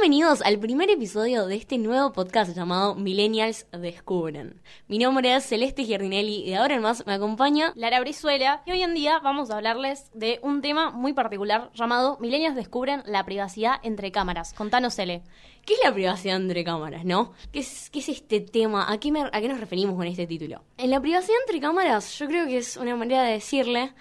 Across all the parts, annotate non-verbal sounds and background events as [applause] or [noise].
Bienvenidos al primer episodio de este nuevo podcast llamado Millennials Descubren. Mi nombre es Celeste Giardinelli y ahora en más me acompaña Lara Brizuela y hoy en día vamos a hablarles de un tema muy particular llamado Millennials descubren la privacidad entre cámaras. Contanos, Cele. ¿Qué es la privacidad entre cámaras, no? ¿Qué es, este tema? ¿A qué, me- ¿A qué nos referimos con este título? En la privacidad entre cámaras yo creo que es una manera de decirle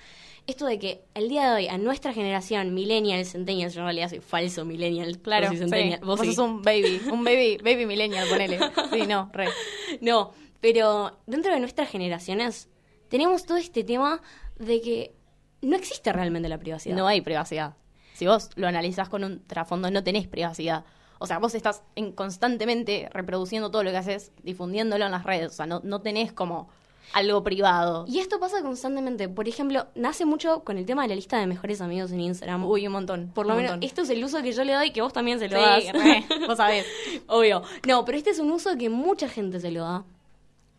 esto de que el día de hoy a nuestra generación, millennials, centennials, yo en realidad soy falso millennial, Claro, vos sí. vos Vos sí. sos un baby, un baby, baby millennial, ponele. Sí, no, re. [laughs] No, pero dentro de nuestras generaciones tenemos todo este tema de que no existe realmente la privacidad. No hay privacidad. Si vos lo analizás con un trasfondo, no tenés privacidad. O sea, vos estás en- constantemente reproduciendo todo lo que haces, difundiéndolo en las redes. O sea, no, no tenés como algo privado. Y esto pasa constantemente. Por ejemplo, nace mucho con el tema de la lista de mejores amigos en Instagram. Uy, un montón. por lo menos, montón. esto es el uso que yo le doy que vos también se lo Sí, das. re, [laughs] vos sabés. Obvio. No, pero este es un uso que mucha gente se lo da.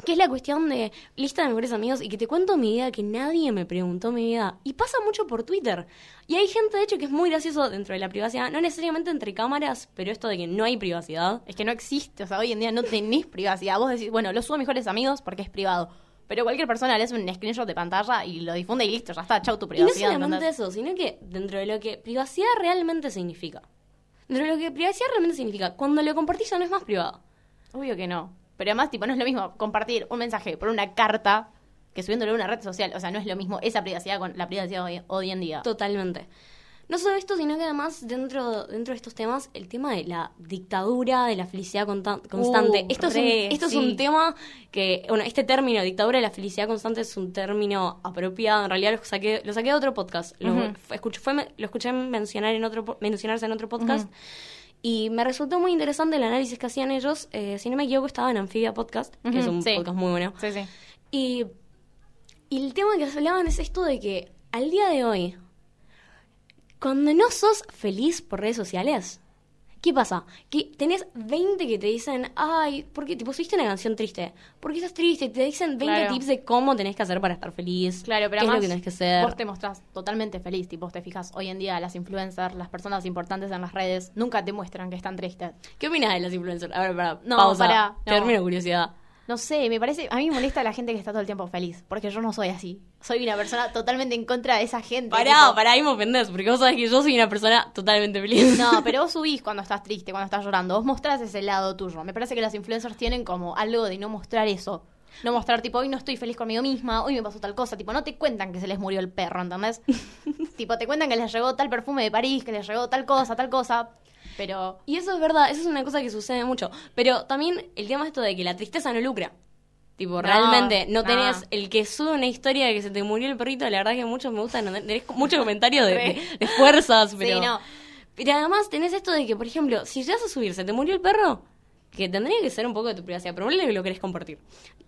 Que es la cuestión de lista de mejores amigos y que te cuento mi vida que nadie me preguntó mi vida. Y pasa mucho por Twitter. Y hay gente, de hecho, que es muy gracioso dentro de la privacidad. No necesariamente entre cámaras, pero esto de que no hay privacidad. Es que no existe, o sea, hoy en día no tenés privacidad. Vos decís, bueno, lo subo a mejores amigos porque es privado. Pero cualquier persona le hace un screenshot de pantalla y lo difunde y listo, ya está, chau tu Y no privacidad. solamente ¿entendés? eso, sino que dentro de lo que privacidad realmente significa. Dentro de lo que privacidad realmente significa, cuando lo compartís ya no es más privado. Obvio que no. Pero además, tipo, no es lo mismo compartir un mensaje por una carta que subiéndolo a una red social. O sea, no es lo mismo esa privacidad con la privacidad hoy, hoy en día. Totalmente. No solo esto, sino que además dentro, dentro de estos temas, el tema de la dictadura, de la felicidad constante. Uh, esto es, un, esto es un tema que, bueno, este término, dictadura de la felicidad constante, es un término apropiado. En realidad lo saqué, lo saqué de otro podcast. Lo, escuché- fue- lo escuché mencionar en otro, mencionarse en otro podcast. Y me resultó muy interesante el análisis que hacían ellos. Eh, si no me equivoco, estaba en Amphibia Podcast, que es un sí. podcast muy bueno. Sí, sí. Y, y el tema que hablaban es esto de que al día de hoy, cuando no sos feliz por redes sociales, ¿qué pasa? Que tenés 20 que te dicen, ay, porque tipo subiste una canción triste, ¿por qué estás triste? Te dicen 20 Claro. tips de cómo tenés que hacer para estar feliz. Claro, pero qué es además lo que tenés que hacer. vos te mostrás totalmente feliz. Tipo, te fijas, hoy en día las influencers, las personas importantes en las redes, nunca te muestran que están tristes. ¿Qué opinas de las influencers? A ver, para, No, pausa. pará, no. Termino curiosidad. No sé, me parece, a mí me molesta la gente que está todo el tiempo feliz, porque yo no soy así. Soy una persona totalmente en contra de esa gente. Pará, tipo, pará, ahí me ofendés, porque vos sabés que yo soy una persona totalmente feliz. No, pero vos subís cuando estás triste, cuando estás llorando. Vos mostrás ese lado tuyo. Me parece que las influencers tienen como algo de no mostrar eso. No mostrar, tipo, hoy no estoy feliz conmigo misma, hoy me pasó tal cosa. Tipo, no te cuentan que se les murió el perro, ¿entendés? [laughs] tipo, te cuentan que les llegó tal perfume de París, que les llegó tal cosa, tal cosa. Pero, Y eso es verdad, eso es una cosa que sucede mucho. Pero también el tema esto de que la tristeza no lucra. Tipo, No, realmente no no. tenés el que sube una historia de que se te murió el perrito, la verdad que muchos me gustan, tenés muchos comentarios de- de fuerzas, [laughs] pero... sí, no. Pero además tenés esto de que, por ejemplo, si llegas a subir, se te murió el perro, que tendría que ser un poco de tu privacidad, pero que lo querés compartir.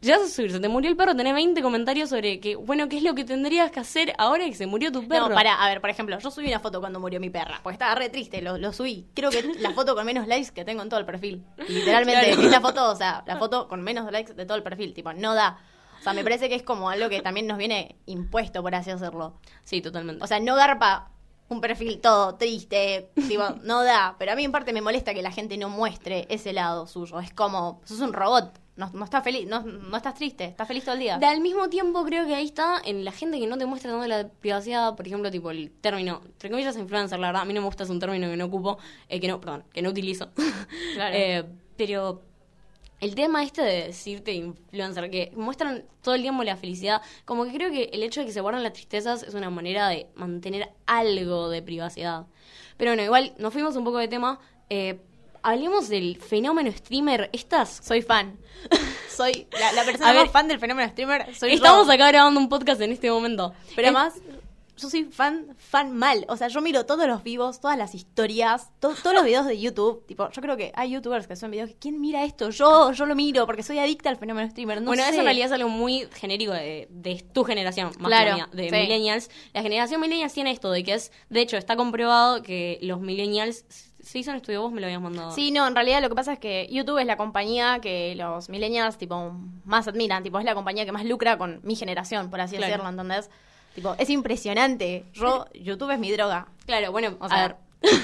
Llegas a subir, se te murió el perro, tenés 20 comentarios sobre que, bueno, ¿qué es lo que tendrías que hacer ahora que se murió tu perro? No, para, a ver, por ejemplo, yo subí una foto cuando murió mi perra, porque estaba re triste, lo, lo subí. Creo que la foto con menos likes que tengo en todo el perfil. Literalmente, Claro. es la foto, o sea, la foto con menos likes de todo el perfil, tipo, no da. O sea, me parece que es como algo que también nos viene impuesto, por así hacerlo. Sí, totalmente. O sea, no garpa un perfil todo triste, tipo, [laughs] no da. Pero a mí en parte me molesta que la gente no muestre ese lado suyo. Es como, sos un robot, no, no estás feliz, no, no estás triste, estás feliz todo el día. Al mismo tiempo creo que ahí está en la gente que no te muestra tanto la privacidad, por ejemplo, tipo el término, entre comillas influencer, la verdad, a mí no me gusta, es un término que no ocupo, eh, que no, perdón, que no utilizo. [laughs] Claro. Eh, pero el tema este de decirte influencer, que muestran todo el tiempo la felicidad, como que creo que el hecho de que se guardan las tristezas es una manera de mantener algo de privacidad. Pero bueno, igual nos fuimos un poco de tema. Eh, hablemos del fenómeno streamer. Estas Soy fan. [laughs] Soy la, la persona ver, más fan del fenómeno streamer. Soy Estamos acá grabando un podcast en este momento. Pero además, yo soy fan, fan mal. O sea, yo miro todos los vivos, todas las historias, to- todos los videos de YouTube. Tipo, yo creo que hay youtubers que son videos que, ¿quién mira esto? Yo, yo lo miro porque soy adicta al fenómeno streamer. No bueno, sé. eso en realidad es algo muy genérico de, de tu generación, más Claro, que mía, de sí. millennials. La generación millennials tiene esto de que es, de hecho, está comprobado que los millennials, se hizo un estudio, vos me lo habías mandado. Sí, no, en realidad lo que pasa es que YouTube es la compañía que los millennials, tipo, más admiran. Tipo, es la compañía que más lucra con mi generación, por así Claro. decirlo, ¿entendés? Tipo, es impresionante. Yo, YouTube es mi droga. Claro, bueno, O a sea, ver. [laughs]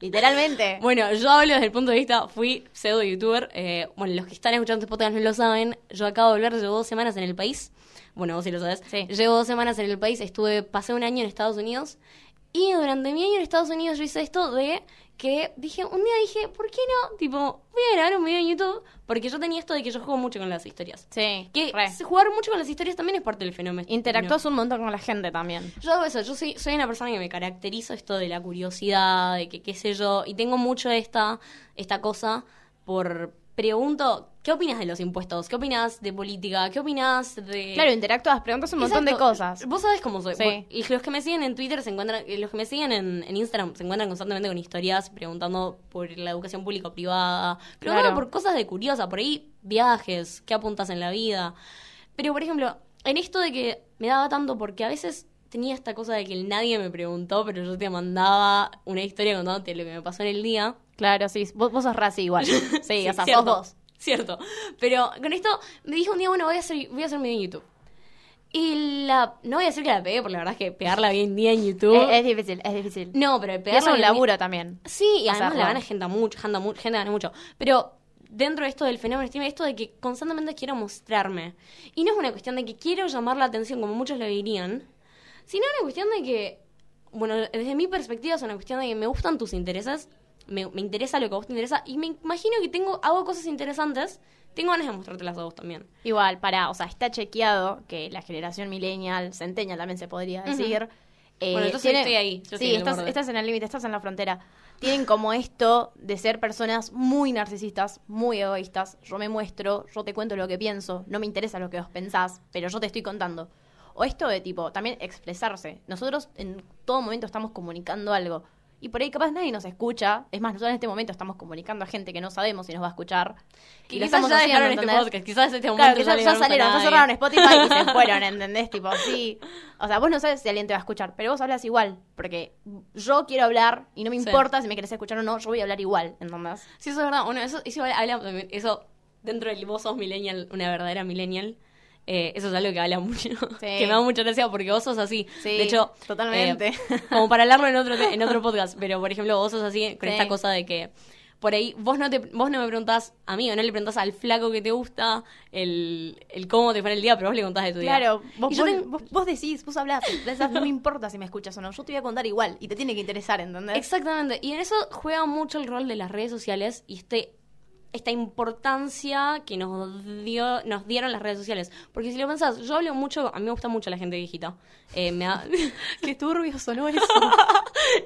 Literalmente. Bueno, yo hablo desde el punto de vista, fui pseudo youtuber. eh, bueno, los que están escuchando este podcast no lo saben. Yo acabo de volver, llevo dos semanas en el país. Bueno, vos sí lo sabes. Sí. Llevo dos semanas en el país, estuve, pasé un año en Estados Unidos. Y durante mi año en Estados Unidos yo hice esto de que dije, un día dije, ¿por qué no? Tipo, voy a grabar un video en YouTube. Porque yo tenía esto de que yo juego mucho con las historias. Sí. Que re. jugar mucho con las historias también es parte del fenómeno. Interactúas un montón con la gente también. Yo hago eso, yo soy, soy una persona que me caracterizo esto de la curiosidad, de que qué sé yo, y tengo mucho esta, esta cosa por pregunto, ¿qué opinas de los impuestos? ¿Qué opinas de política? ¿Qué opinas de Claro, interactúas, preguntas un montón de cosas. Vos sabés cómo soy. Sí. Y los que me siguen en Twitter se encuentran, eh, los que me siguen en, en Instagram se encuentran constantemente con historias preguntando por la educación pública o privada, preguntando Claro. por cosas de curiosa, por ahí viajes, qué apuntas en la vida. Pero, por ejemplo, en esto de que me daba tanto porque a veces tenía esta cosa de que nadie me preguntó, pero yo te mandaba una historia contándote lo que me pasó en el día. Claro, sí. Vos, vos sos raci igual. [laughs] Sí, o sea, sos vos. Cierto. Pero con esto me dijo un día, bueno, voy a hacer, voy a hacer un video en YouTube. Y la. No voy a decir que la pegué, porque la verdad es que pegarla hoy en día en YouTube. Es, es difícil, es difícil. no, pero Y es pegarla. un laburo día- también. Sí, y además hacerlo. la gana gente mucho, gente, gente gana mucho. Pero dentro de esto del fenómeno streamer, esto de que constantemente quiero mostrarme. Y no es una cuestión de que quiero llamar la atención, como muchos lo dirían, sino una cuestión de que, bueno, desde mi perspectiva es una cuestión de que me gustan tus intereses, me, me interesa lo que a vos te interesa, y me imagino que tengo, hago cosas interesantes, tengo ganas de mostrártelas a vos también. Igual, para, o sea, está chequeado que la generación millennial, centennial también se podría decir. eh, Bueno, entonces estoy ahí, yo sí, estás en el límite, estás en la frontera. Tienen como esto de ser personas muy narcisistas, muy egoístas. Yo me muestro, yo te cuento lo que pienso, no me interesa lo que vos pensás, pero yo te estoy contando. O esto de tipo, también expresarse. Nosotros en todo momento estamos comunicando algo. Y por ahí capaz nadie nos escucha. Es más, nosotros en este momento estamos comunicando a gente que no sabemos si nos va a escuchar. Que lo quizás ya dejaron este podcast, quizás este momento Claro, que ya, salieron, ya cerraron. Spotify y se [laughs] fueron, ¿entendés? Tipo, sí. O sea, vos no sabes si alguien te va a escuchar, pero vos hablas igual. Porque yo quiero hablar y no me Sí. importa si me querés escuchar o no, yo voy a hablar igual, ¿entendés? Sí, eso es verdad. Bueno, eso, eso también- eso dentro del vos sos millennial, una verdadera millennial. Eh, eso es algo que habla mucho, [laughs] que me da mucha gracia porque vos sos así. Sí, de hecho, totalmente. eh, como para hablarlo en otro en otro [laughs] podcast, pero por ejemplo, vos sos así con Sí. esta cosa de que por ahí vos no te vos no me preguntás a mí o no le preguntás al flaco que te gusta el, el cómo te fue en el día, pero vos le contás de tu día. Claro, vos, vos, ten- vos- vos decís, vos hablás, pensás, no me importa si me escuchas o no, yo te voy a contar igual y te tiene que interesar, ¿entendés? Exactamente. Y en eso juega mucho el rol de las redes sociales y este esta importancia que nos dio nos dieron las redes sociales. Porque si lo pensás, yo hablo mucho, a mí me gusta mucho la gente viejita. Eh, me da- [laughs] Qué turbio sonó [laughs] eso.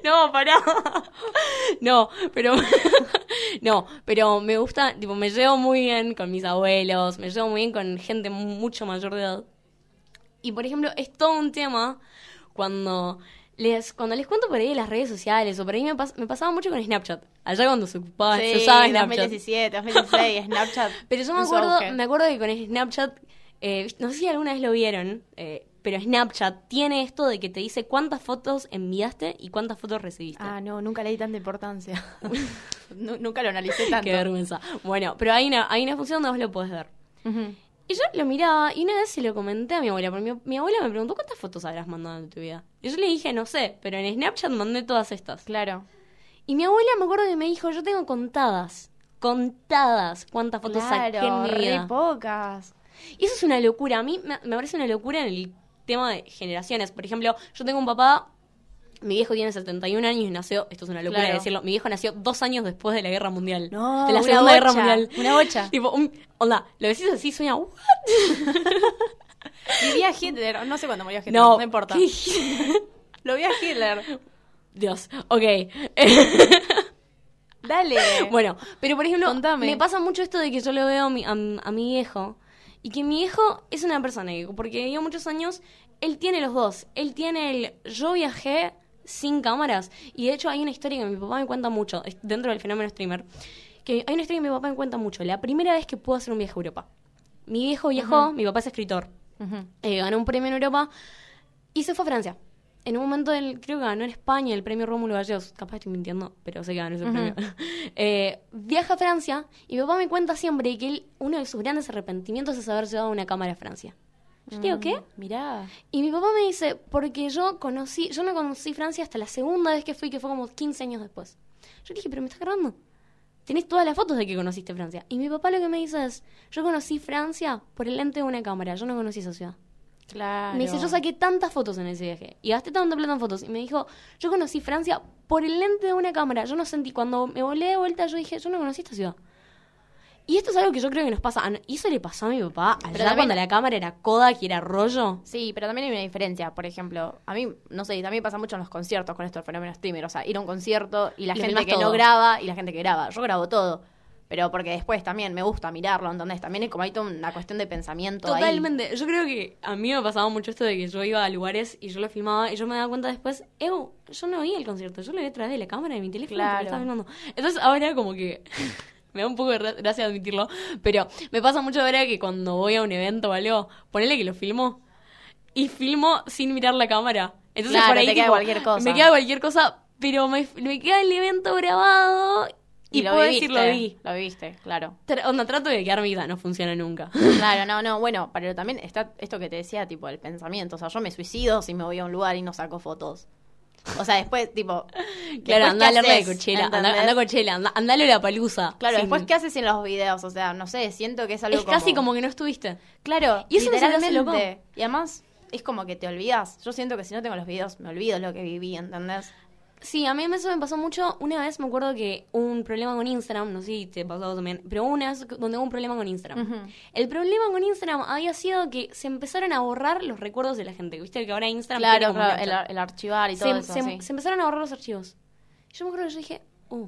no, pará. No, pero [laughs] no, pero me gusta, tipo, me llevo muy bien con mis abuelos, me llevo muy bien con gente mucho mayor de edad. Y por ejemplo, es todo un tema cuando les cuando les cuento por ahí las redes sociales o por ahí me, pas- me pasaba mucho con Snapchat. Allá cuando se ocupaba, se usaba Snapchat. 2017, 2016, [laughs] Snapchat. Pero yo me acuerdo, me acuerdo que con Snapchat, eh, no sé si alguna vez lo vieron, eh, pero Snapchat tiene esto de que te dice cuántas fotos enviaste y cuántas fotos recibiste. Ah, no, nunca le di tanta importancia. [laughs] Nu- nunca lo analicé tanto. Qué vergüenza. Bueno, pero hay una, hay una función donde vos lo podés ver. Ujú. Y yo lo miraba y una vez se lo comenté a mi abuela, porque mi, mi abuela me preguntó cuántas fotos habrás mandado en tu vida. Y yo le dije, no sé, pero en Snapchat mandé todas estas. Claro. Y mi abuela me acuerdo que me dijo, yo tengo contadas, contadas cuántas fotos saqué en mi re vida. pocas. Y eso es una locura. A mí me, me parece una locura en el tema de generaciones. Por ejemplo, yo tengo un papá, mi viejo tiene 71 años y nació, esto es una locura Claro. decirlo, mi viejo nació dos años después de la Guerra Mundial. No, de la Segunda Guerra Mundial. una bocha. [laughs] tipo, un- onda, lo decís así, suena... "Uh". [laughs] Vivía Hitler, no sé cuándo murió Hitler, No, no, importa. ¿qué? [laughs] Lo vi a Hitler. Dios, ok. Dale. Bueno, pero por ejemplo, Contame. me pasa mucho esto de que yo lo veo a mi, a, a mi viejo y que mi viejo es una persona que, porque vivió muchos años, él tiene los dos. Él tiene el yo viajé sin cámaras y de hecho hay una historia que mi papá me cuenta mucho dentro del fenómeno streamer. Que hay una historia que mi papá me cuenta mucho. La primera vez que pudo hacer un viaje a Europa. Mi viejo viajó, mi papá es escritor, eh, ganó un premio en Europa y se fue a Francia. En un momento, del, creo que ganó en España el premio Rómulo Gallegos. Capaz estoy mintiendo, pero sé que ganó ese premio. [laughs] Eh, viaja a Francia y mi papá me cuenta siempre que él, uno de sus grandes arrepentimientos es haber llevado una cámara a Francia. Yo digo, ¿qué? Mm, Mirá. Y mi papá me dice, porque yo conocí, yo no conocí Francia hasta la segunda vez que fui, que fue como 15 años después. Yo le dije, pero me estás grabando. Tenés todas las fotos de que conociste Francia. Y mi papá lo que me dice es, yo conocí Francia por el lente de una cámara, yo no conocí esa ciudad. Claro. Me dice, yo saqué tantas fotos en ese viaje y gasté tanta plata en fotos. Y me dijo, yo conocí Francia por el lente de una cámara. Yo no sentí, cuando me volé de vuelta, yo dije, yo no conocí esta ciudad. Y esto es algo que yo creo que nos pasa. Y eso le pasó a mi papá allá también- cuando la cámara era Kodak y era rollo. Sí, pero también hay una diferencia. Por ejemplo, a mí, no sé, también pasa mucho en los conciertos con estos fenómenos streamer. O sea, ir a un concierto y la Y gente que todo. no graba y la gente que graba. Yo grabo todo. Pero porque después también me gusta mirarlo, ¿entendés? También es como hay una cuestión de pensamiento ahí. Totalmente. Yo creo que a mí me pasaba mucho esto de que yo iba a lugares y yo lo filmaba y yo me daba cuenta después, Ew, yo no vi el concierto, yo lo vi a través de la cámara de mi teléfono Claro. estaba filmando. Entonces ahora como que me da un poco de ra- gracia admitirlo, pero me pasa mucho ahora que cuando voy a un evento o algo, ponele que lo filmo y filmo sin mirar la cámara. Entonces Claro, por ahí te queda tipo, cualquier cosa. Me queda cualquier cosa, pero me, me queda el evento grabado y, lo puedo viviste, decir lo vi. Lo viste, claro. Tra- onda, trato de quedarme ida, no funciona nunca. Claro, no, no, bueno, pero también está esto que te decía, tipo, el pensamiento. O sea, yo me suicido si me voy a un lugar y no saco fotos. O sea, después, tipo. Claro, anda a ¿qué hablarle de? Coachella, anda, a Coachella, anda, andale a la palusa. Claro, después, ¿qué haces en los videos? O sea, no sé, siento que es algo Es casi como que no estuviste. Claro, Y eso no se. Y además, es como que te olvidas. Yo siento que si no tengo los videos, me olvido lo que viví, ¿entendés? Sí, a mí eso me pasó mucho. Una vez me acuerdo que hubo un problema con Instagram, no sé si te pasó también, pero una vez donde hubo un problema con Instagram. El problema con Instagram había sido que se empezaron a borrar los recuerdos de la gente. ¿Viste que ahora Instagram Claro, el, ar- el archivar y todo se, eso, se- sí. se empezaron a borrar los archivos. Yo me acuerdo que yo dije, uh,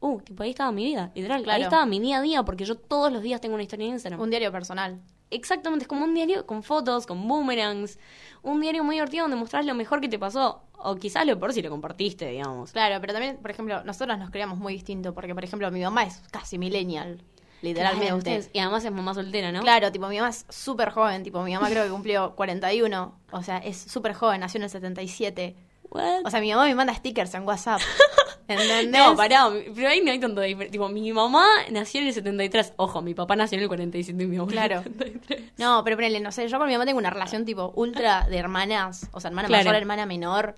uh, tipo ahí estaba mi vida, literal. Ahí estaba mi día a día, porque yo todos los días tengo una historia en Instagram. Un diario personal. Exactamente, es como un diario con fotos, con boomerangs. Un diario muy divertido donde mostrás lo mejor que te pasó. O quizás lo peor si lo compartiste, digamos. Claro, pero también, por ejemplo, nosotros nos creamos muy distinto, porque, por ejemplo, mi mamá es casi millennial, literalmente. Claro, ustedes- y además es mamá soltera, ¿no? Claro, tipo, mi mamá es súper joven, tipo, mi mamá creo que cumplió [laughs] 41, o sea, es súper joven, nació en el 77. What? O sea, mi mamá me manda stickers en WhatsApp, [laughs] ¿entendés? no, pará, pero ahí no hay tanto diferencia. Tipo, mi mamá nació en el 73. Ojo, mi papá nació en el 47 y mi mamá Claro. en el 73. No, pero ponele, no sé, yo con mi mamá tengo una relación tipo ultra de hermanas, o sea, hermana Claro. mayor, hermana menor,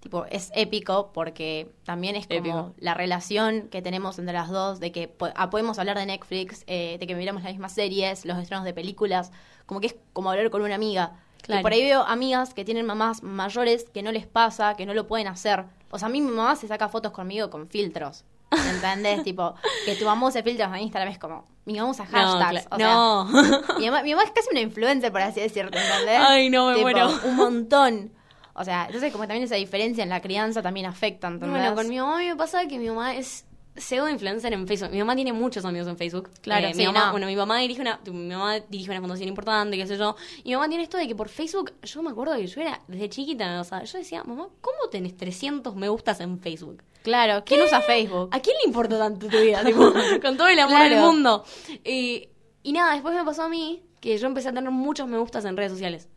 tipo, es épico porque también es como Épico. la relación que tenemos entre las dos, de que po- ah, podemos hablar de Netflix, eh, de que miramos las mismas series, los estrenos de películas, como que es como hablar con una amiga. Claro. Y por ahí veo amigas que tienen mamás mayores que no les pasa, que no lo pueden hacer. O sea, a mí mi mamá se saca fotos conmigo con filtros. ¿Entendés? [laughs] tipo, que tu mamá use filtros en Instagram es como, mi mamá usa No, hashtags. cla- o sea, no. [laughs] mi mamá, mi mamá es casi una influencer, por así decirte, ¿entendés? Ay, no, me Tipo, muero. Un montón. O sea, entonces como también esa diferencia en la crianza también afecta, ¿entendés? Bueno, con mi mamá me pasa que mi mamá es pseudo influencer en Facebook. Mi mamá tiene muchos amigos en Facebook. Claro, Eh, sí, mi mamá, no. bueno, mi mamá dirige una, mi mamá dirige una fundación importante, qué sé yo. Y mi mamá tiene esto de que por Facebook, yo me acuerdo que yo era desde chiquita, o sea, yo decía, mamá, ¿cómo tenés 300 me gustas en Facebook? Claro, ¿quién usa Facebook? ¿A quién le importa tanto tu vida? tipo, [laughs] con todo el amor del Claro. mundo. Y, y nada, después me pasó a mí que yo empecé a tener muchos me gustas en redes sociales.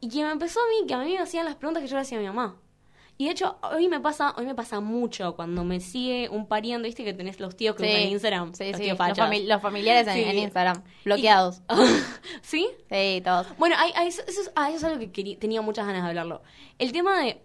Y que me empezó a mí, que a mí me hacían las preguntas que yo le hacía a mi mamá. Y de hecho, hoy me pasa, hoy me pasa mucho cuando me sigue un pariente, viste que tenés los tíos que usan Instagram. Sí, los sí, tíos los, fachas. fami- los familiares en, Sí. en Instagram, bloqueados. [laughs] ¿Sí? Sí, todos. Bueno, hay- hay- eso, eso es, ah, eso es algo que quería- tenía muchas ganas de hablarlo. El tema de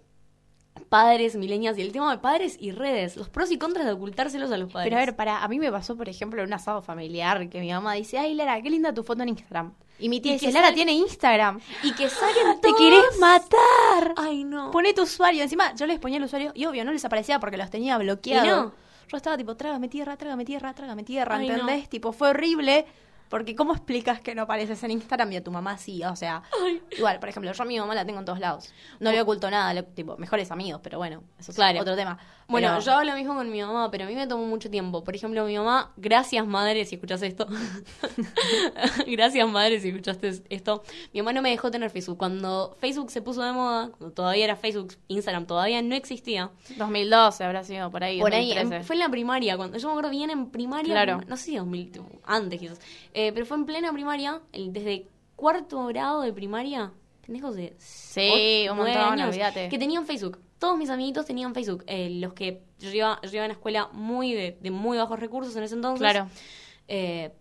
padres, milenias y el tema de padres y redes. Los pros y contras de ocultárselos a los padres. Pero a ver, para, a mí me pasó, por ejemplo, en un asado familiar que mi mamá dice, ay, Lara, qué linda tu foto en Instagram. Y mi tía Y dice, que Lara sal- tiene Instagram. Y que saquen [laughs] ¡Te todos- querés matar! Ay, no. Poné tu usuario. Encima, yo les ponía el usuario y obvio, no les aparecía porque los tenía bloqueados. ¿Y no? Yo estaba tipo, trágame tierra, trágame tierra, trágame tierra, Ay, no. ¿entendés? Tipo, fue horrible. Porque ¿cómo explicas que no apareces en Instagram y a tu mamá sí? O sea, igual, por ejemplo, yo a mi mamá la tengo en todos lados. No le oculto nada, le- tipo, mejores amigos, pero bueno, eso es Claro. otro tema. Bueno, Pero- yo hago lo mismo con mi mamá, pero a mí me tomó mucho tiempo. Por ejemplo, mi mamá, gracias madre si escuchas esto. [laughs] gracias madre si escuchaste esto. Mi mamá no me dejó tener Facebook. Cuando Facebook se puso de moda, cuando todavía era Facebook, Instagram todavía no existía. 2012 habrá sido por ahí, Por ahí, 2013. en- fue en la primaria, cuando yo me acuerdo bien en primaria, Claro. no sé si 2000, tipo, antes quizás, Eh, pero fue en plena primaria, el- desde cuarto grado de primaria, pendejos de Sí, un montón, años, olvídate. que tenían Facebook. Todos mis amiguitos tenían Facebook. Eh, los que yo iba, yo iba a una escuela muy de, de muy bajos recursos en ese entonces. Claro. Eh,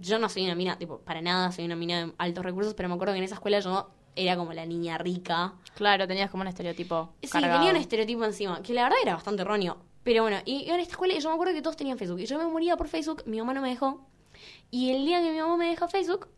yo no soy una mina, tipo, para nada soy una mina de altos recursos, pero me acuerdo que en esa escuela yo era como la niña rica. Claro, tenías como un estereotipo Sí, cargado. tenía un estereotipo encima, que la verdad era bastante erróneo. Pero bueno, y en esta escuela yo me acuerdo que todos tenían Facebook. Y yo me moría por Facebook, mi mamá no me dejó. Y el día que mi mamá me deja Facebook,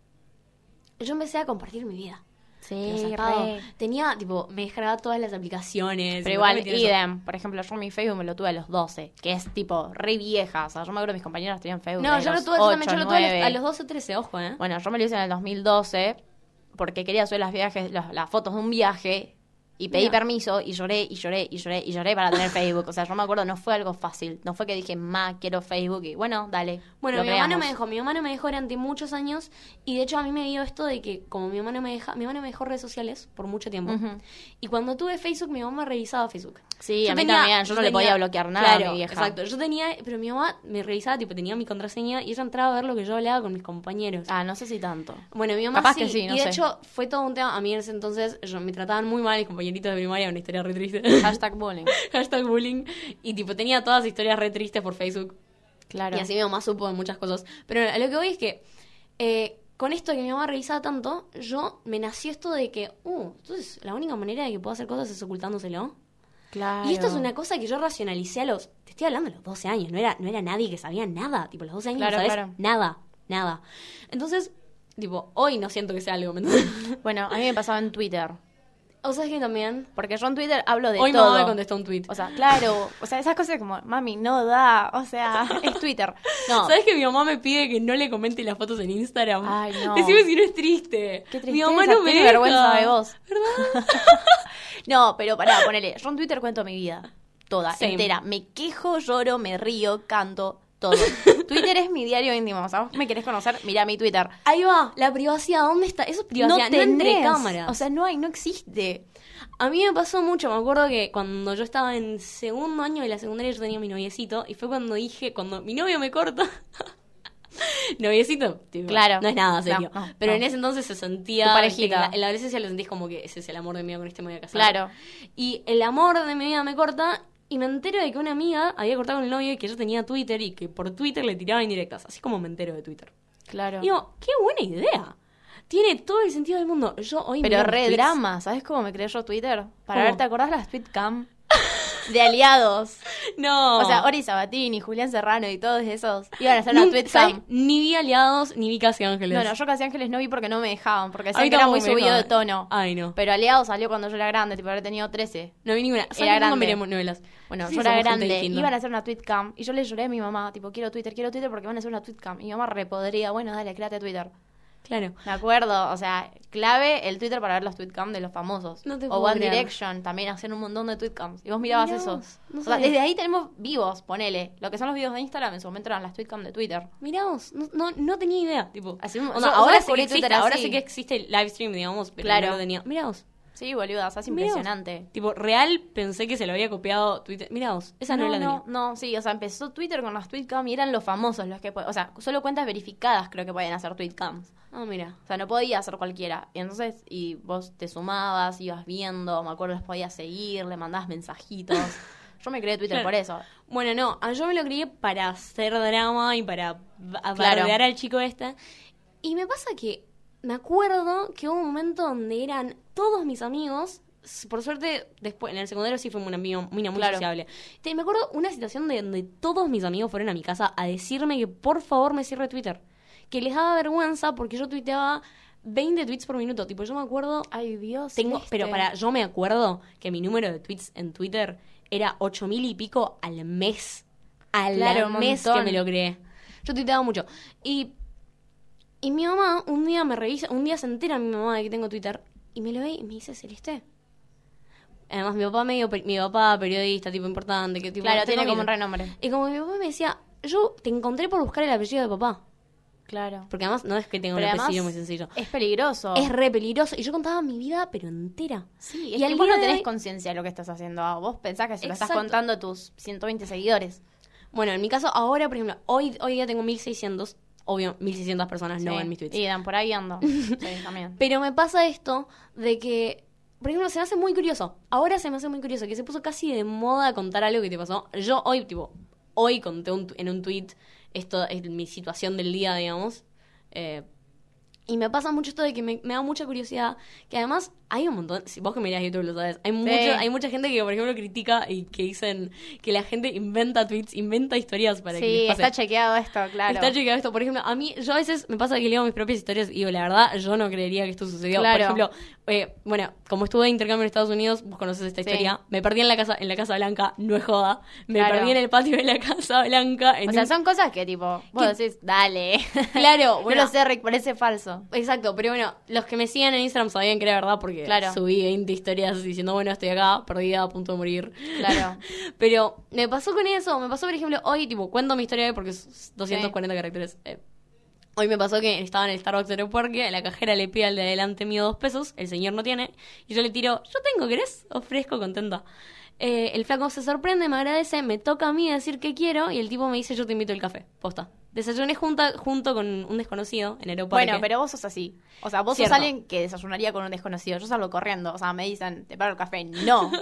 yo empecé a compartir mi vida. Sí, re. Tenía, tipo, me descargaba todas las aplicaciones. Pero igual, eso. idem. Por ejemplo, yo mi Facebook me lo tuve a los 12, que es tipo re vieja. O sea, yo me acuerdo que mis compañeros tenían Facebook. No, yo lo tuve, yo también, 8, yo lo tuve a los- 9. a los 12 o 13, ojo, ¿eh? Bueno, yo me lo hice en el 2012 porque quería subir las viajes, las, las fotos de un viaje y pedí Mira. permiso y lloré y lloré y lloré y lloré para tener Facebook. O sea, yo me acuerdo, no fue algo fácil. No fue que dije, ma, quiero Facebook y bueno, dale. Bueno, mi mamá no creamos. me dejó, mi mamá no me dejó durante muchos años y de hecho a mí me dio esto de que como mi mamá no me deja, mi mamá no me dejó redes sociales por mucho tiempo. Y cuando tuve Facebook, mi mamá revisaba Facebook. Sí, a mí también, yo no le podía bloquear nada a claro, mi vieja. Exacto, yo tenía, pero mi mamá me revisaba, tipo tenía mi contraseña y ella entraba a ver lo que yo hablaba con mis compañeros. Ah, no sé si tanto. Bueno, mi mamá Capaz sí, que sí, no y de sé. hecho fue todo un tema, a mí en ese entonces yo, me trataban muy mal mis compañeritos de primaria, una historia re triste. [laughs] Hashtag bullying. Hashtag bullying. Y tipo tenía todas historias re tristes por Facebook. Claro. Y así mi mamá supo de muchas cosas. Pero a lo que voy es que eh, con esto que mi mamá revisaba tanto, yo me nació esto de que, uh, entonces la única manera de que puedo hacer cosas es ocultándoselo. Claro. Y esto es una cosa que yo racionalicé a los, te estoy hablando a los 12 años, no era, no era nadie que sabía nada, tipo, los 12 años Claro, no sabes claro. nada, nada. Entonces, tipo, hoy no siento que sea algo. [laughs] Bueno, a mí me pasaba en Twitter. O sea, es que también, Porque yo en Twitter hablo de hoy todo. mamá me contestó un tweet. O sea, claro. O sea, esas cosas como, mami, no da. O sea, [laughs] es Twitter. No. ¿Sabes que mi mamá me pide que no le comente las fotos en Instagram? Ay, no. Decime si no es triste. Qué Mi mamá no me deja. vergüenza de vos. [laughs] no, pero pará, ponele. Yo en Twitter cuento mi vida. Toda, Same. entera. Me quejo, lloro, me río, canto, todo. [laughs] Twitter es mi diario íntimo. O sea, vos me querés conocer, mira mi Twitter. Ahí va, la privacidad, ¿dónde está? Eso es privacidad, no, entre tenés. cámaras. O sea, no hay, no existe. a mí me pasó mucho, me acuerdo que cuando yo estaba en segundo año de la secundaria yo tenía mi noviecito y fue cuando dije, cuando mi novio me corta, [laughs] [laughs] noviecito, tipo, Claro. no es nada serio, No, no, pero no. en ese entonces se sentía, parejita. en la, en la adolescencia lo sentís como que ese es el amor de mi vida, con este me voy a casar. Claro. Y el amor de mi vida me corta y me entero de que una amiga había cortado con el novio y que yo tenía Twitter y que por Twitter le tiraba indirectas, así como me entero de Twitter. Claro. Y digo, qué buena idea. Tiene todo el sentido del mundo. Yo hoy Pero miro re tweets- drama, ¿sabes cómo me creé yo Twitter? Para ¿Cómo? ver, ¿te acordás las tweetcam? De aliados. No. O sea, Ori Sabatini, Julián Serrano y todos esos iban a hacer una. ¿sabes? Ni vi aliados, ni vi casi ángeles. No, no, yo Casi Ángeles no vi porque no me dejaban, porque decían que era muy subido de tono. Ay, no. Pero Aliado salió cuando yo era grande, tipo haber tenido 13. No vi ninguna. ¿Sabes Era grande. miré novelas? Bueno, Sí, yo era grande, iban a hacer una tweetcam y yo le lloré a mi mamá, tipo, quiero Twitter, quiero Twitter porque van a hacer una tweetcam. Y mi mamá repodría, bueno, dale, créate Twitter. Claro. Me acuerdo, o sea, clave el Twitter para ver los tweetcam de los famosos. No te o One creer. Direction también hacen un montón de tweetcams. Y vos mirabas Mirá eso. vos, no o sea, desde ahí tenemos vivos, ponele. Lo que son los videos de Instagram en su momento eran las tweetcam de Twitter. Mirá vos, no, no, no tenía idea. Tipo, Así yo- yo ahora, sé descubrí que existe, Twitter ahora sé que existe el live stream, digamos, pero Claro. no lo tenía. Mirá vos. Sí, boluda, o sea, es Mirá impresionante. Tipo, real pensé que se lo había copiado Twitter. Mirá vos, esa no, la tenía. no, no, sí, o sea, empezó Twitter con las tweetcam y eran los famosos los que, o sea, solo cuentas verificadas creo que podían hacer tweetcams. Ah, mira. O sea, no podía hacer cualquiera. Y entonces, y vos te sumabas, ibas viendo, me acuerdo, los podías seguir, le mandabas mensajitos. [laughs] Yo me creé Twitter Claro. por eso. Bueno, no, yo me lo crié para hacer drama y para ba- Claro. bardear al chico este. Y me pasa que me acuerdo que hubo un momento donde eran todos mis amigos. Por suerte, después en el secundario sí fue una amiga muy, Claro. sociable. Te- me acuerdo una situación de donde todos mis amigos fueron a mi casa a decirme que por favor me cierre Twitter. Que les daba vergüenza porque yo tuiteaba 20 tweets por minuto. Tipo, yo me acuerdo Ay, Dios. tengo, pero para, yo me acuerdo que mi número de tweets en Twitter era ocho mil y pico al mes. Al Claro, mes que me lo creé. Yo tuiteaba mucho. Y, y mi mamá un día me revisa, un día se entera mi mamá de que tengo Twitter y me lo ve y me dice, Celeste. Además, mi papá medio, mi papá periodista, tipo importante, que tipo. Claro, tiene como un renombre. Y como mi papá me decía, yo te encontré por buscar el apellido de papá. Claro. Porque además no es que tenga Pero un apellido muy sencillo. Es peligroso. Es re peligroso. Y yo contaba mi vida, pero entera. Sí, Y es al que vos no tenés conciencia de lo que estás haciendo. Ah, Vos pensás que se lo estás contando a tus 120 seguidores. Bueno, en mi caso, ahora, por ejemplo, hoy, hoy día tengo 1600. Obvio, 1600 personas no ven mis tweets. Y dan por ahí ando. [laughs] sí, también. Pero me pasa esto de que, por ejemplo, se me hace muy curioso. Ahora se me hace muy curioso que se puso casi de moda contar algo que te pasó. Yo hoy, tipo, hoy conté un en un tweet esto es mi situación del día, digamos. Eh, Y me pasa mucho esto de que me, me da mucha curiosidad, que además hay un montón, si vos que mirás YouTube lo sabes, hay, mucho, hay mucha gente que, por ejemplo, critica y que dicen que la gente inventa tweets, inventa historias para que Sí, les pase. está chequeado esto, claro. Está chequeado esto. Por ejemplo, a mí, yo a veces me pasa que leo mis propias historias y digo, la verdad, yo no creería que esto sucedió. Claro. Por ejemplo, eh, bueno, como estuve de intercambio en Estados Unidos, vos conoces esta Sí. historia. Me perdí en la casa, en la Casa Blanca, no es joda. Me Claro. perdí en el patio de la Casa Blanca. En O sea, un- son cosas que tipo, vos ¿Qué? decís, dale. Claro, [laughs] no bueno. lo sé, Rick, parece falso. Exacto, pero bueno, los que me siguen en Instagram sabían que era verdad porque Claro. subí 20 historias diciendo, bueno, estoy acá, perdida, a punto de morir. Claro. [laughs] Pero me pasó con eso, me pasó, por ejemplo, hoy, tipo, cuento mi historia porque es 240 caracteres. eh. Hoy me pasó que estaba en el Starbucks de Aeropuerque, la cajera le pide al de adelante mío dos pesos, el señor no tiene, y yo le tiro, yo tengo, ¿querés? Ofrezco, contenta. Eh, el flaco se sorprende, me agradece, me toca a mí decir que quiero, y el tipo me dice, yo te invito al café, posta. Desayuné junta, junto con un desconocido en Aeropuerque. Bueno, pero vos sos así. O sea, vos Cierto. sos alguien que desayunaría con un desconocido. Yo salgo corriendo. O sea, me dicen, te paro el café. No. [laughs]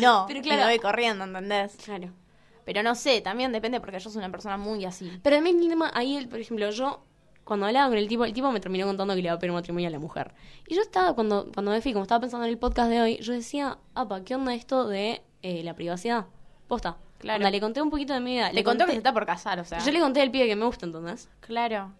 No. Pero claro. Me voy corriendo, ¿entendés? Claro. Pero no sé, también depende porque yo soy una persona muy así. Pero también el tema, ahí, por ejemplo, yo, cuando hablaba con el tipo, el tipo me terminó contando que le iba a pedir matrimonio a la mujer. Y yo estaba, cuando, cuando me fui, como estaba pensando en el podcast de hoy, yo decía, apa, ¿qué onda esto de eh, la privacidad? Posta. Claro. Onda, le conté un poquito de mi vida. Le Le contó que conté- se está por casar, o sea. Yo le conté al pibe que me gusta, entonces. Claro.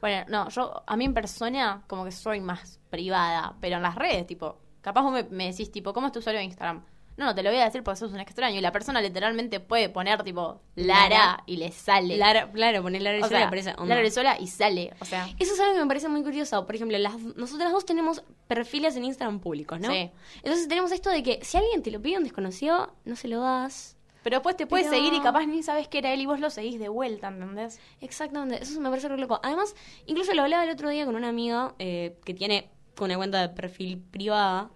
Bueno, no, yo, a mí en persona, como que soy más privada, pero en las redes, tipo, capaz vos me, me decís, tipo, ¿cómo es tu usuario de Instagram? No, no, te lo voy a decir porque sos un extraño. Y la persona literalmente puede poner, tipo, Lara, Lara. y le sale. Lara, claro, poner Lara o Brizuela sea, aparece onda. Lara Brizuela y sale, o sea. Eso es algo que me parece muy curioso. Por ejemplo, las, nosotras dos tenemos perfiles en Instagram públicos, ¿no? Sí. Entonces tenemos esto de que si alguien te lo pide un desconocido, no se lo das. Pero después te puedes Pero- seguir y capaz ni sabes que era él y vos lo seguís de vuelta, ¿entendés? Exactamente, eso me parece re loco. Además, incluso lo hablaba el otro día con una amiga eh, que tiene una cuenta de perfil privada.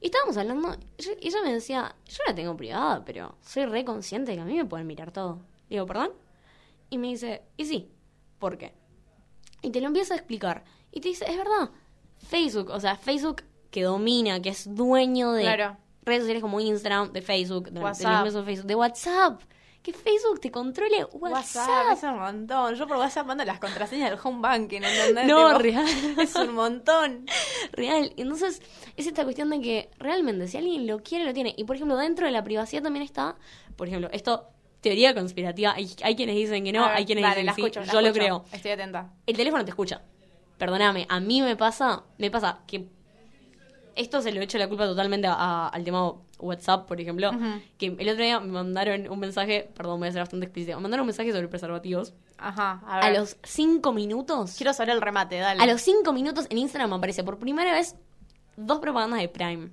Y estábamos hablando, yo- y ella me decía, yo la tengo privada, pero soy re consciente de que a mí me pueden mirar todo. Digo, ¿perdón? Y me dice, y sí, ¿por qué? Y te lo empieza a explicar. Y te dice, es verdad, Facebook, o sea, Facebook que domina, que es dueño de Claro. Redes sociales como Instagram, de Facebook, de, de WhatsApp. mismos Facebook, de WhatsApp. Que Facebook te controle WhatsApp. WhatsApp, es un montón. Yo por WhatsApp mando las contraseñas del home banking, ¿entendés? No, Tipo, real. Es un montón. [laughs] Real. Entonces, es esta cuestión de que realmente, si alguien lo quiere, lo tiene. Y por ejemplo, dentro de la privacidad también está, por ejemplo, esto, teoría conspirativa. Hay, hay quienes dicen que no, ver, hay quienes dale, dicen que escucho, sí. la Yo lo escucho. creo. Estoy atenta. El teléfono te escucha. Perdóname, a mí me pasa, me pasa que esto se lo echo la culpa totalmente a- al tema WhatsApp, por ejemplo, que el otro día me mandaron un mensaje, perdón, voy a ser bastante explícito, me mandaron un mensaje sobre preservativos. Ajá, a A, ver. los cinco minutos, Quiero saber el remate, dale. a los cinco minutos en Instagram me aparece por primera vez dos propagandas de Prime.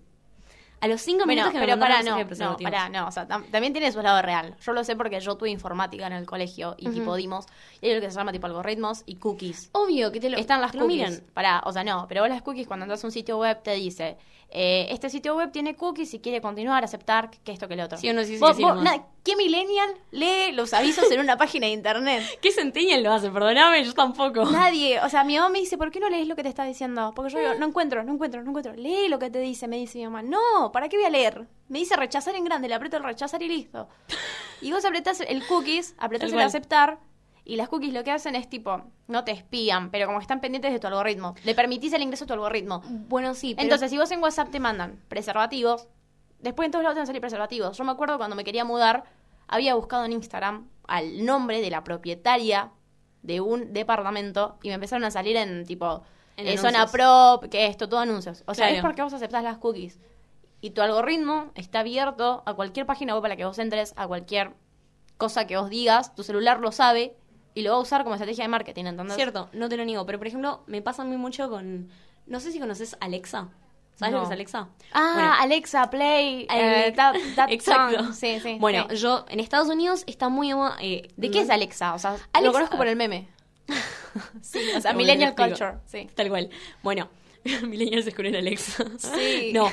A los cinco Bueno, minutos que me pero para no, para no, o sea, tam- también tiene su lado real. Yo lo sé porque yo tuve informática en el colegio y tipo dimos, y hay lo que se llama tipo algoritmos y cookies. Obvio que te lo Están las te lo cookies. miran. Para, o sea, no, pero vos las cookies cuando entras a un sitio web te dice, eh, este sitio web tiene cookies y quiere continuar, aceptar que esto que lo otro. Sí no, sí, sí, Vos- sí, vos- nomás. na- ¿Qué millennial lee los avisos en una [laughs] página de internet? ¿Qué centennial lo hace? Perdóname, yo tampoco. Nadie, o sea, mi mamá me dice, ¿por qué no lees lo que te está diciendo? Porque yo digo, no encuentro, no encuentro, no encuentro. Lee lo que te dice, me dice mi mamá. No, ¿para qué voy a leer? Me dice rechazar en grande, le aprieto el rechazar y listo. Y vos apretás el cookies, apretás el aceptar, y las cookies lo que hacen es tipo, no te espían, pero como están pendientes de tu algoritmo. Le permitís el ingreso a tu algoritmo. Bueno, sí, pero... Entonces, si vos en WhatsApp te mandan preservativos, después en todos lados te van a salir preservativos. Yo me acuerdo cuando me quería mudar, había buscado en Instagram al nombre de la propietaria de un departamento y me empezaron a salir en tipo En eh, zona prop, que esto, todo anuncios. O sea, Claro. es porque vos aceptás las cookies. Y tu algoritmo está abierto a cualquier página web a la que vos entres, a cualquier cosa que vos digas, tu celular lo sabe y lo va a usar como estrategia de marketing, ¿entendés? Cierto, no te lo niego, pero por ejemplo, me pasa mí mucho con... No sé si conoces Alexa. ¿Sabes lo que es Alexa? Ah, Bueno, Alexa, Play, eh, that, that [laughs] Exacto. song. Sí, sí. Bueno, sí. yo en Estados Unidos está muy... eh, ¿De qué es Alexa? O sea, lo Alexa- conozco por el meme. [laughs] sí, o sea, Millennial. Culture. Sí. Tal cual. Bueno, [laughs] millennials se escuren Alexa. Sí. [laughs] No.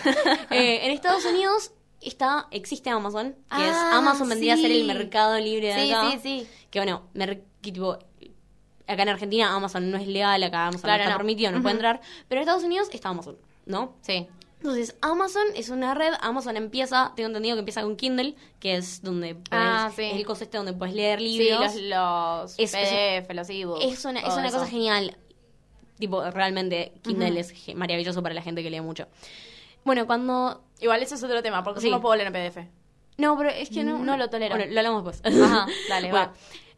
Eh, en Estados Unidos está, existe Amazon, que es Ah, Amazon vendría a ser el sí. mercado libre de Sí, acá. sí, sí. Que bueno, que tipo, acá en Argentina Amazon no es legal, acá Amazon Claro, no está no. permitido, no puede entrar. Pero en Estados Unidos está Amazon, ¿no? Sí. Entonces, Amazon es una red, Amazon empieza, tengo entendido que empieza con Kindle, que es donde puedes, Ah, sí. es el coso este donde puedes leer Sí, libros. los, los Es- PDF, los ebooks. Es una, es una eso. cosa genial. Tipo, realmente Kindle Ujú. es ge- maravilloso para la gente que lee mucho. Bueno, cuando... Igual eso es otro tema, porque Sí. yo no puedo leer en PDF. No, pero es que no... No lo tolero. Bueno, lo hablamos después. Ajá, dale, [laughs] Bueno, va.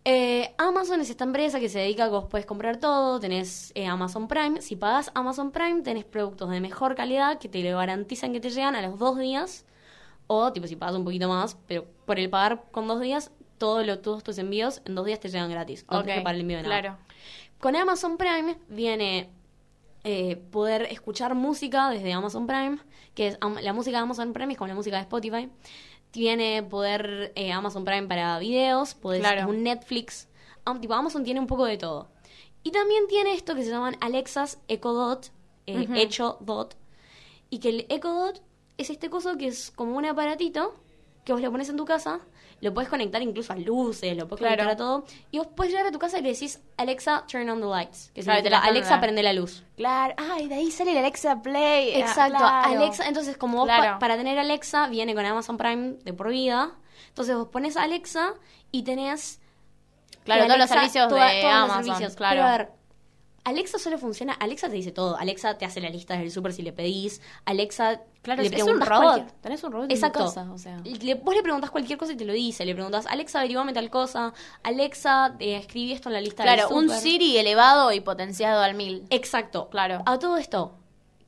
Eh, Amazon es esta empresa que se dedica a que vos puedes comprar todo, tenés eh, Amazon Prime. Si pagás Amazon Prime, tenés productos de mejor calidad que te lo garantizan que te llegan a los dos días. O, tipo, si pagas un poquito más, pero por el pagar con dos días, todo lo, todos tus envíos en dos días te llegan gratis. No Ok, tenés que pagar el envío de nada. Claro. Con Amazon Prime viene eh, poder escuchar música desde Amazon Prime, que es la música de Amazon Prime es como la música de Spotify. Tiene poder eh, Amazon Prime para videos, podés, Claro. un Netflix. Tipo, Amazon tiene un poco de todo. Y también tiene esto que se llaman Alexas Echo Dot, eh. Echo Dot. Y que el Echo Dot es este coso que es como un aparatito que vos lo pones en tu casa, lo puedes conectar incluso a luces, lo puedes Claro. conectar a todo, y vos puedes llegar a tu casa y le decís, Alexa, turn on the lights. Que Claro, te significa, la Alexa, prende la luz. Claro. Ay, de ahí sale el Alexa Play. Ah, Exacto, claro. Alexa, entonces como vos pa- para tener Alexa viene con Amazon Prime de por vida, entonces vos pones Alexa y tenés Claro, todos los servicios toda- de todos los Amazon, servicios. claro. Pero a ver, Alexa solo funciona, Alexa te dice todo, Alexa te hace la lista del súper si le pedís, Alexa Claro, le es un robot. Tenés un robot Exacto. en tu casa, o sea. Le- vos le preguntás cualquier cosa y te lo dice. Le preguntás, Alexa, averiguame tal cosa. Alexa, eh, escribí esto en la lista Claro, del un. Siri elevado y potenciado al mil. Exacto. Claro. A todo esto,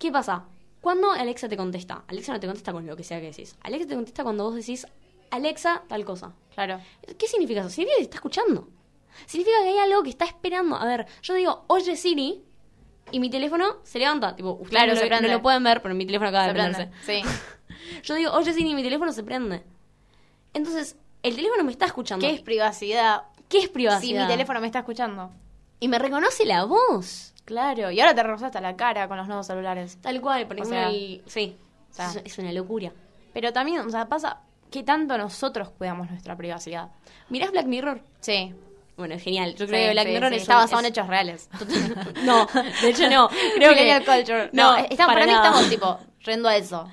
¿qué pasa? Cuando Alexa te contesta, Alexa no te contesta con lo que sea que decís. Alexa te contesta cuando vos decís, Alexa, tal cosa. Claro. ¿Qué significa eso? Significa que te está escuchando. Significa que hay algo que está esperando. A ver, yo digo, oye Siri, y mi teléfono se levanta. Tipo, ustedes Claro, no, se lo, no lo pueden ver, pero mi teléfono acaba Se de prenderse. prende. Sí. [laughs] Yo digo, oye Siri, mi teléfono se prende. Entonces, el teléfono me está escuchando. ¿Qué es privacidad? ¿Qué es privacidad? Si mi teléfono me está escuchando. Y me reconoce la voz. Claro, y ahora te reconoce hasta la cara con los nuevos celulares. Tal cual, por O ejemplo, sea, el- sí. o sea. es, es una locura. Pero también, o sea, pasa que tanto nosotros cuidamos nuestra privacidad. ¿Mirás Black Mirror? Sí. Bueno, es genial. Yo Sí, creo que Black sí, Mirror sí. es está basado en hechos reales. [laughs] No, de hecho no. [laughs] Creo que culture. No, No, para para, mí estamos tipo yendo a eso.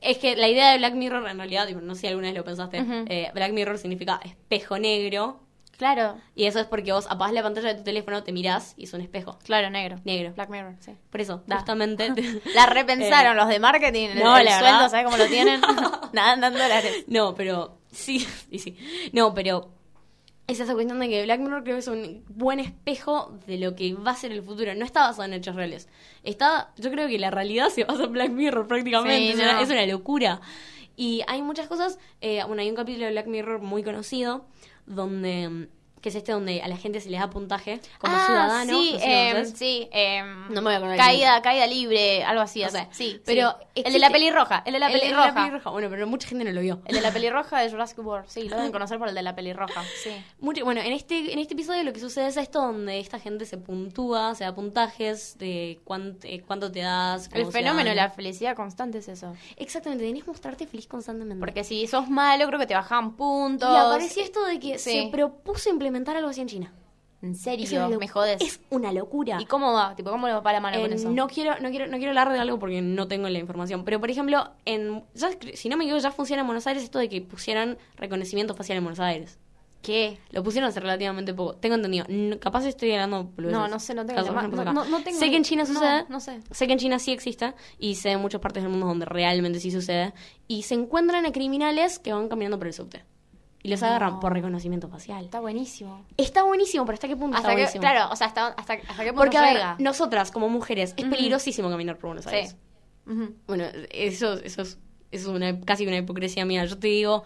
Es que la idea de Black Mirror, en realidad, tipo, no sé si alguna vez lo pensaste, eh, Black Mirror significa espejo negro. Claro, Y eso es porque vos apagás la pantalla de tu teléfono, te mirás y es un espejo claro, negro. negro. Black Mirror, sí. Por eso, Da. justamente. [laughs] La repensaron Eh, los de marketing. no, el la sueldo. ¿sabes cómo lo tienen? Nada, en dólares. No, pero sí, sí, sí. No, pero esa cuestión de que Black Mirror creo que es un buen espejo de lo que va a ser el futuro. No está basado en hechos reales. Está, yo creo que la realidad se basa en Black Mirror prácticamente. Sí, es, una, es una locura. Y hay muchas cosas. eh, bueno, hay un capítulo de Black Mirror muy conocido donde que es este donde a la gente se les da puntaje como ah, ciudadano. Sí, no sé em, sí. em, No me voy a acordar el Caída, caída libre, algo así. O sea, sí, Pero sí. El de la pelirroja. El de la El de pelirroja. pelirroja. Bueno, pero mucha gente no lo vio. El de la pelirroja de Jurassic World. Sí, lo deben [laughs] conocer por el de la pelirroja. Sí. Mucho- bueno, en este, en este episodio lo que sucede es esto donde esta gente se puntúa, se da puntajes de cuánt- eh, cuánto te das. El fenómeno de la felicidad constante es eso. Exactamente, tenés que mostrarte feliz constantemente. Porque si sos malo, creo que te bajan puntos. y apareció esto de que Sí. se propuso implementar algo así en China. En serio, me jodes. Es una locura. ¿Y cómo va? Tipo, ¿cómo le va para la mano Eh, con eso? no quiero no quiero no quiero hablar de algo porque no tengo la información pero por ejemplo en ya, si no me equivoco ya funciona en Buenos Aires esto de que pusieran reconocimiento facial en Buenos Aires ¿Qué? Lo pusieron hace relativamente poco. Tengo entendido. Capaz estoy hablando. No, no sé, no tengo Caso, No, no- no tengo- Sé que en China sucede. no sé. Sé que en China sí existe. Y sé de muchas partes del mundo donde realmente sí sucede. Y se encuentran a criminales que van caminando por el subte. Y los No. agarran por reconocimiento facial. Está buenísimo. Está buenísimo, pero ¿hasta qué punto Hasta está que, buenísimo? claro, o sea, hasta, hasta, hasta qué punto Porque, a ver, llega. nosotras como mujeres, es peligrosísimo caminar por Buenos Aires. Sí. Bueno, eso, eso es, es una, casi una hipocresía mía. Yo te digo,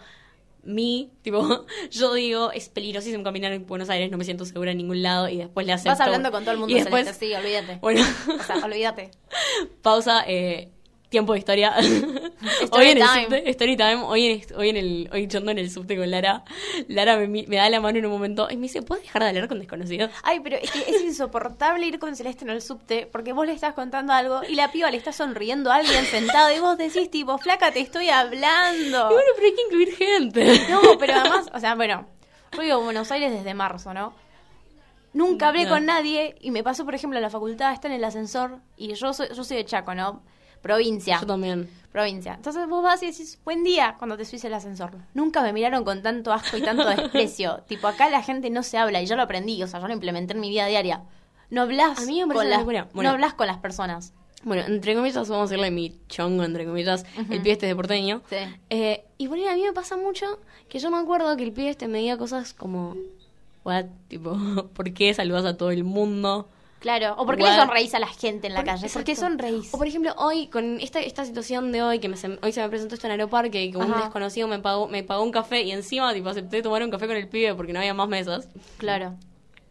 mi, tipo, [laughs] yo digo, es peligrosísimo caminar en Buenos Aires, no me siento segura en ningún lado y después le acepto. Vas hablando con todo el mundo Y después, sí, olvídate. bueno, O sea, olvídate. [laughs] pausa, eh, tiempo de historia. [laughs] Hoy en el subte, story time, hoy en, hoy en el, hoy en el subte con Lara, Lara me, da la mano en un momento y me dice, ¿puedes dejar de hablar con desconocidos? Ay, pero es que es insoportable ir con Celeste en el subte porque vos le estás contando algo y la piba le está sonriendo a alguien sentado y vos decís tipo, flaca, te estoy hablando. Y bueno, pero hay que incluir gente. No, pero además, o sea, bueno, yo vivo en Buenos Aires desde marzo, ¿no? Nunca hablé No. con nadie y me pasó, por ejemplo, en la facultad, está en el ascensor y yo soy, yo soy de Chaco, ¿no? Provincia. Yo también. Provincia. Entonces vos vas y decís, buen día, cuando te subís el ascensor. Nunca me miraron con tanto asco y tanto desprecio. [laughs] tipo, acá la gente no se habla y yo lo aprendí, o sea, yo lo implementé en mi vida diaria. No hablas A mí me parece con las, no Bueno. hablas con las personas. Bueno, entre comillas, vamos a decirle mi chongo, entre comillas, el pibe este de porteño. Sí. Eh, y por ahí a mí me pasa mucho que yo me acuerdo que el pibe este me diga cosas como, what, tipo, [laughs] ¿por qué saludas a todo el mundo? Claro, o por qué What? le sonreís a la gente en la Por- calle. ¿Por qué exacto. sonreís? O por ejemplo, hoy, con esta, esta situación de hoy, que me hoy se me presentó esto en Aeroparque, que un Ajá. desconocido me pagó, me pagó un café y encima tipo acepté tomar un café con el pibe porque no había más mesas. Claro.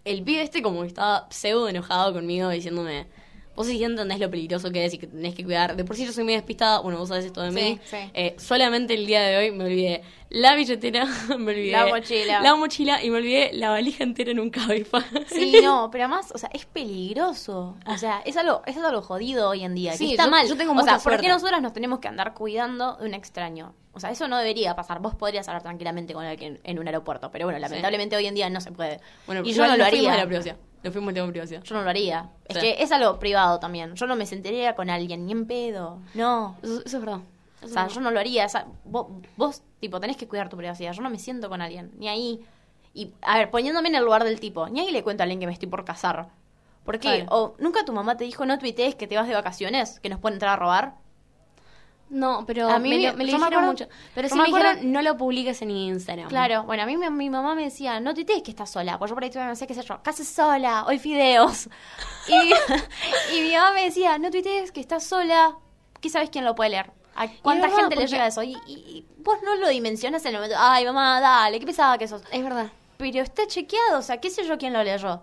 El pibe este como que estaba pseudo enojado conmigo diciéndome, vos sí entendés lo peligroso que es y que tenés que cuidar. De por sí yo soy muy despistada, bueno, vos sabés esto de mí. Sí, sí. Eh, solamente el día de hoy me olvidé la billetera, [laughs] me olvidé La mochila. la mochila y me olvidé la valija entera en un Cabify. Sí, [laughs] no, pero además, o sea, es peligroso. O sea, es algo, es algo jodido hoy en día. que Sí, está yo- mal. yo tengo o mucha sea, ¿por qué nosotras nos tenemos que andar cuidando de un extraño? O sea, eso no debería pasar. Vos podrías hablar tranquilamente con alguien en un aeropuerto, pero bueno, lamentablemente hoy en día no se puede. Bueno, y yo no lo haría. la. Nos fuimos de la privacidad. Yo no lo haría. Es Sí. que es algo privado también. Yo no me sentiría con alguien, ni en pedo. No. Eso, eso es verdad. Eso O sea, verdad. yo no lo haría. O sea, vos, vos, tipo, tenés que cuidar tu privacidad. Yo no me siento con alguien, ni ahí. Y, a ver, poniéndome en el lugar del tipo, ni ahí le cuento a alguien que me estoy por casar. ¿Por qué? O nunca tu mamá te dijo, no tuitees que te vas de vacaciones, que nos pueden entrar a robar. No, pero A mí me, lo- me lo yo me dijeron acuerdo- mucho. Pero sí me me dijeron, acuerdo- no lo publiques en Instagram. Claro, bueno, a mí me- mi mamá me decía, no tuitees que estás sola. Pues yo por ahí tuve, no sé qué sé yo, casa sola, hoy fideos. [laughs] Y, y mi mamá me decía, no tuitees que estás sola. ¿Qué sabes quién lo puede leer? ¿A cuánta verdad, gente le porque- llega eso? Y, y- y vos no lo dimensionas en el momento. Ay, mamá, dale, qué pesada que sos. Es verdad. Pero está chequeado, o sea, qué sé yo quién lo leyó.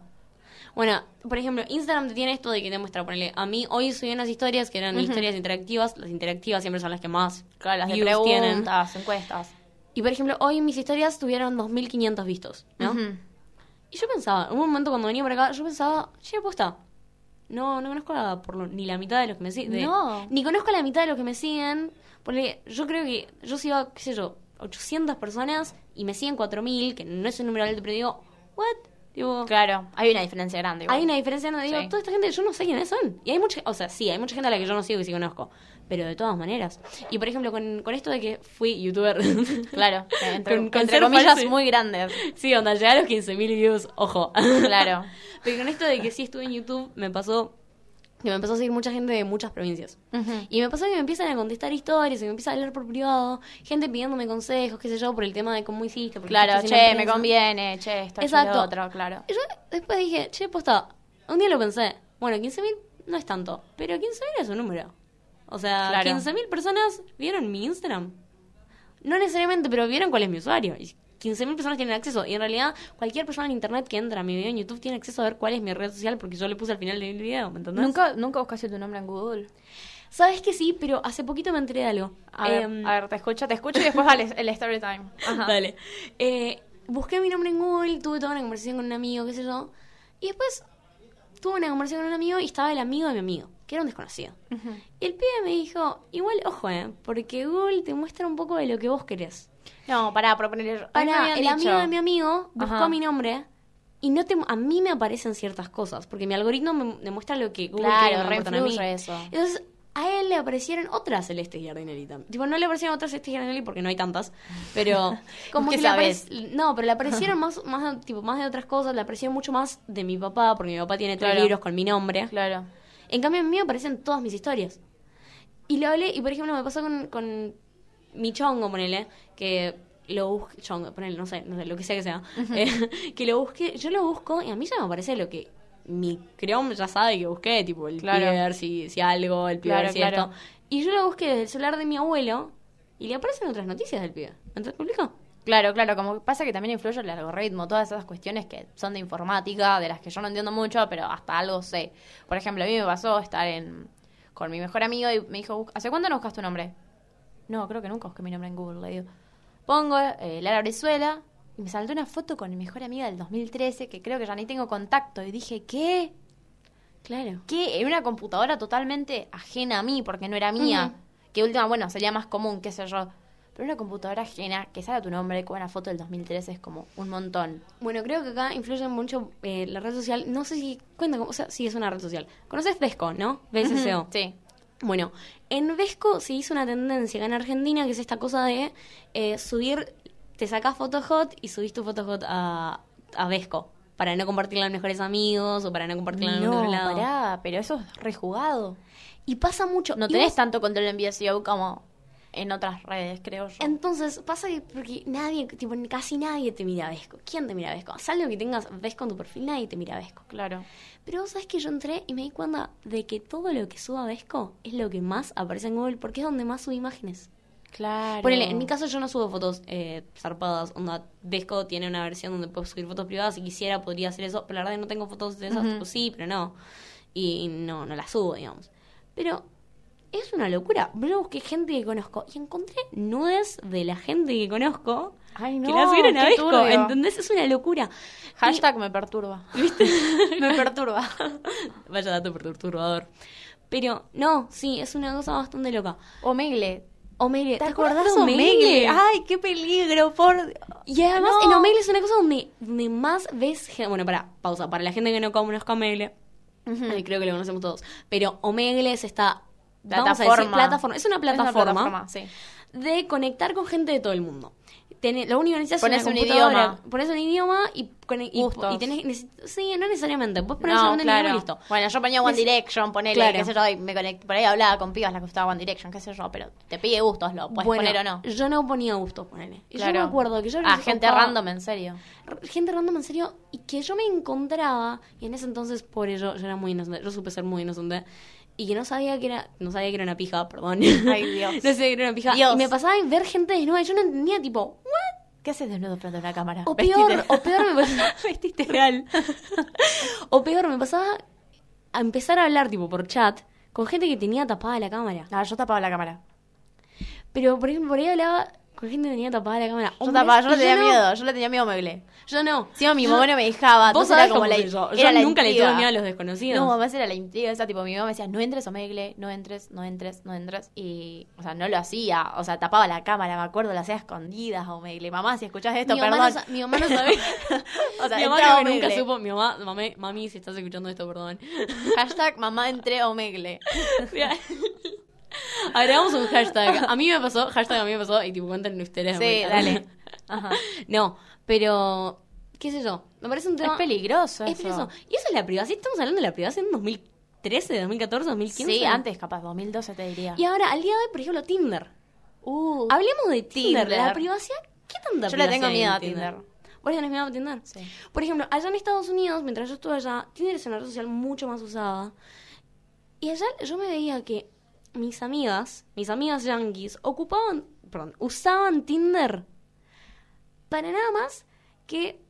Bueno, por ejemplo, Instagram te tiene esto de que te muestra, ponele, a mí hoy subí unas historias que eran historias interactivas. Las interactivas siempre son las que más Claro, las de views tienen. preguntas, encuestas. Y por ejemplo, hoy mis historias tuvieron 2.500 vistos, ¿no? Y yo pensaba, en un momento cuando venía por acá, yo pensaba, che, posta, no, no conozco a por lo- ni la mitad de los que me siguen. No. Ni conozco la mitad de los que me siguen. Porque yo creo que yo sigo, qué sé yo, 800 personas y me siguen 4.000, que no es un número alto, pero digo, ¿what? Digo, Claro, hay una diferencia grande. igual. hay una diferencia, no digo, Sí. toda esta gente yo no sé quiénes son. Y hay mucha, o sea, sí, hay mucha gente a la que yo no sigo y sí conozco. Pero de todas maneras. Y por ejemplo, con, con esto de que fui youtuber. [laughs] Claro, [laughs] entre, Con- con entre comillas falso. muy grandes. sí, onda, llegué a los 15.000 views, ojo. Claro. [laughs] Pero con esto de que sí estuve en YouTube, me pasó que me empezó a seguir mucha gente de muchas provincias. Y me pasó que me empiezan a contestar historias y me empiezan a hablar por privado, gente pidiéndome consejos, qué sé yo, por el tema de cómo hiciste. Claro, che, me conviene, che, esto, Exacto. lo otro, claro. Y yo después dije, che, posta, un día lo pensé, bueno, 15.000 no es tanto, pero 15.000 es un número. O sea, Claro. 15.000 personas vieron mi Instagram. No necesariamente, pero vieron cuál es mi usuario. Y 15.000 personas tienen acceso. Y en realidad, cualquier persona en internet que entra a mi video en YouTube tiene acceso a ver cuál es mi red social porque yo le puse al final del video, ¿me entendés? ¿Nunca, ¿Nunca buscaste tu nombre en Google? Sabes que sí, pero hace poquito me enteré de algo. A, ver, Em, a ver, te escucho, te escucho y después dale el story time. Ajá. Dale. Eh, busqué mi nombre en Google, tuve toda una conversación con un amigo, qué sé yo. Y después tuve una conversación con un amigo y estaba el amigo de mi amigo, que era un desconocido. Ujú. Y el pibe me dijo, igual, ojo, eh, porque Google te muestra un poco de lo que vos querés. No, pará, proponer. me habían el dicho- amigo de mi amigo buscó Ajá. mi nombre y no te, a mí me aparecen ciertas cosas, porque mi algoritmo me demuestra lo que Google quiere que Claro, me re muestren a mí. eso. Entonces, a él le aparecieron otras Celeste Giardinelli también. Tipo, no le aparecieron otras Celeste Giardinelli porque no hay tantas, pero [laughs] como ¿Qué que le sabes? No, pero le aparecieron más, más, tipo, más de otras cosas, le aparecieron mucho más de mi papá, porque mi papá tiene tres Claro. libros con mi nombre. Claro. En cambio, a mí me aparecen todas mis historias. Y lo hablé, y por ejemplo, me pasó con, con mi chongo, ponele, que lo busque, chongo, ponele, no sé, no sé, lo que sea que sea, eh, [laughs] que lo busque, yo lo busco y a mí ya me aparece lo que mi Chrome ya sabe que busqué, tipo el Claro. si, si algo, el piber, Claro, si claro. esto. Y yo lo busqué desde el celular de mi abuelo y le aparecen otras noticias del pibe. ¿Me explico? Claro, claro, como pasa que también influye el algoritmo, todas esas cuestiones que son de informática, de las que yo no entiendo mucho, pero hasta algo sé. Por ejemplo, a mí me pasó estar en con mi mejor amigo y me dijo, ¿hace cuándo no buscas tu nombre? No, creo que nunca busqué mi nombre en Google, le digo. Pongo eh, Lara Brizuela y me saltó una foto con mi mejor amiga del 2013, que creo que ya ni tengo contacto, y dije, ¿qué? Claro. que en una computadora totalmente ajena a mí, porque no era mía, que última, bueno, sería más común, qué sé yo, pero una computadora ajena, que salga tu nombre con una foto del 2013 es como un montón. Bueno, creo que acá influye mucho eh, la red social. No sé si cuenta, o sea, sí es una red social. ¿Conoces Vesco, no? BSCO. Sí. Bueno, en Vesco se hizo una tendencia en Argentina que es esta cosa de eh, subir, te sacás foto hot y subís tu foto hot a, a Vesco. para no compartirla a mejores amigos o para no compartirla en otro No, lado. pará, pero eso es rejugado. Y pasa mucho. No tenés vos- tanto control en VSO como en otras redes, creo yo. Entonces, pasa que porque nadie, tipo, casi nadie te mira Vesco. ¿Quién te mira Vesco? Salvo que tengas Vesco en tu perfil, nadie te mira Vesco. Claro. Pero vos sabés que yo entré y me di cuenta de que todo lo que suba Vesco es lo que más aparece en Google porque es donde más sube imágenes. Claro. Ponele, en mi caso yo no subo fotos eh, zarpadas. Onda, Vesco tiene una versión donde puedo subir fotos privadas. Si quisiera, podría hacer eso. Pero la verdad que no tengo fotos de esas. Tipo, sí, pero no. Y no, no las subo, digamos. Pero es una locura. Yo busqué gente que conozco y encontré nudes de la gente que conozco Ay, no, que la subieron a Vesco. ¿Entendés? Es una locura. Hashtag me perturba. [laughs] ¿Viste? [laughs] me perturba. [laughs] Vaya dato perturbador. Pero no, sí, es una cosa bastante loca. Omegle. Omegle, ¿te, ¿Te acordás de Omegle? Omegle? Ay, qué peligro, por... Y además No. en Omegle es una cosa donde, donde más ves... Bueno, para, pausa. Para la gente que no conozca Omegle, eh, creo que lo conocemos todos. Pero Omegle es esta... vamos a decir, Plataforma. plataforma. Es una plataforma, sí. de conectar con gente de todo el mundo. Tené- lo único que necesitas Pones es una un idioma. Pones un idioma y, cone- y, y tenés... Sí, no necesariamente. Puedes poner No, un idioma y listo. Bueno, yo ponía One Direction, ponele, Claro. qué sé yo, y me conecté, por ahí hablaba con pibas las que gustaba One Direction, qué sé yo, pero te pide gustos, lo puedes Bueno, poner o no. Yo no ponía gustos, ponele. Y Claro. Yo me acuerdo que yo... Ah, gente random, en serio. gente random en serio y que yo me encontraba y en ese entonces por ello yo era muy inocente yo supe ser muy inocente y que no sabía que era no sabía que era una pija perdón Ay, [laughs] Dios. no sabía que era una pija Dios. y me pasaba en ver gente desnuda y yo no entendía tipo ¿what? ¿Qué haces desnudo frente a una cámara? o peor o peor me pasaba [laughs] Vestiste. real [laughs] o peor me pasaba a empezar a hablar tipo por chat con gente que tenía tapada la cámara No, yo tapaba la cámara. pero por ejemplo por ahí hablaba con gente que tenía tapada la cámara Yo tapaba, yo le tenía miedo, yo le tenía miedo a Omegle. yo no Encima mi mamá no me dejaba, Vos era sabés como cómo la, soy yo. era Yo la nunca le tuve miedo a los desconocidos. No, además era la intriga esa, tipo, mi mamá me decía, no entres Omegle, no entres, no entres, no entres. Y, o sea, no lo hacía, o sea, tapaba la cámara, me acuerdo, la hacía a escondidas a Omegle. Mamá, si escuchás esto, mi, mamá perdón. no, sa- mi mamá no sabía. [laughs] o sea, mi mamá nunca supo. Mi mamá, mami, mami, si estás escuchando esto, perdón. Hashtag mamá entré a Omegle. [laughs] [laughs] Agregamos un hashtag. A mí me pasó, hashtag a mí me pasó, y tipo cuenten ustedes. Sí, dale. Ajá. No, pero, qué sé yo, me parece un tema... Es peligroso Es eso. peligroso. Y eso es la privacidad, estamos hablando de la privacidad en 2013, 2014, 2015. Sí, antes capaz, 2012 te diría. Y ahora, al día de hoy, por ejemplo, Tinder. Uh, Hablemos de Tinder, Tinder. la privacidad. ¿Qué tanta Yo le tengo miedo a Tinder. ¿Vos le tenés miedo a Tinder? Sí. Por ejemplo, allá en Estados Unidos, mientras yo estuve allá, Tinder es una red social mucho más usada. Y allá yo me veía que mis amigas, mis amigas yankees, ocupaban, perdón, usaban Tinder para nada más que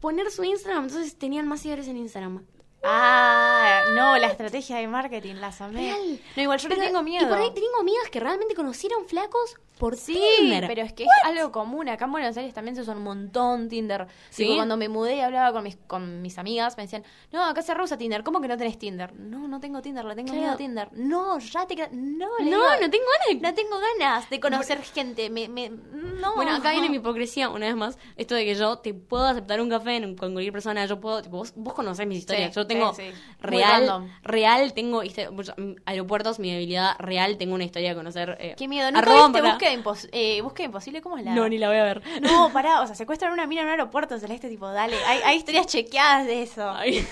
poner su Instagram. Entonces tenían más seguidores en Instagram. Ah, no, la estrategia de marketing, las amé. Real. No, igual yo Pero- tengo miedo. Y por ahí tengo amigas que realmente conocieron flacos por Sí, Tinder. pero es que es algo común. Acá en Buenos Aires también se usa un montón Tinder. ¿Sí? Tipo, cuando me mudé y hablaba con mis, con mis amigas, me decían, no, acá se reusa Tinder. ¿Cómo que no tenés Tinder? No, no tengo Tinder, le tengo Claro. miedo a Tinder. No, ya te... No, le no, digo, no tengo ganas. no tengo ganas de conocer gente. Me, me, no. Bueno, acá viene mi hipocresía, una vez más. Esto de que yo te puedo aceptar un café con cualquier persona. Yo puedo, tipo, vos, vos conocés mis historias. Sí, yo tengo sí, sí. Real, real, tengo mm, aeropuertos, mi habilidad real, tengo una historia de conocer. eh, Qué miedo. ¿Nunca arroba viste búsqueda, impos- eh, búsqueda imposible? ¿Cómo es la...? No, ni la voy a ver. No, pará, o sea, secuestran una mina en un aeropuerto celeste, tipo, dale. Hay, hay historias chequeadas de eso. [laughs] Ay.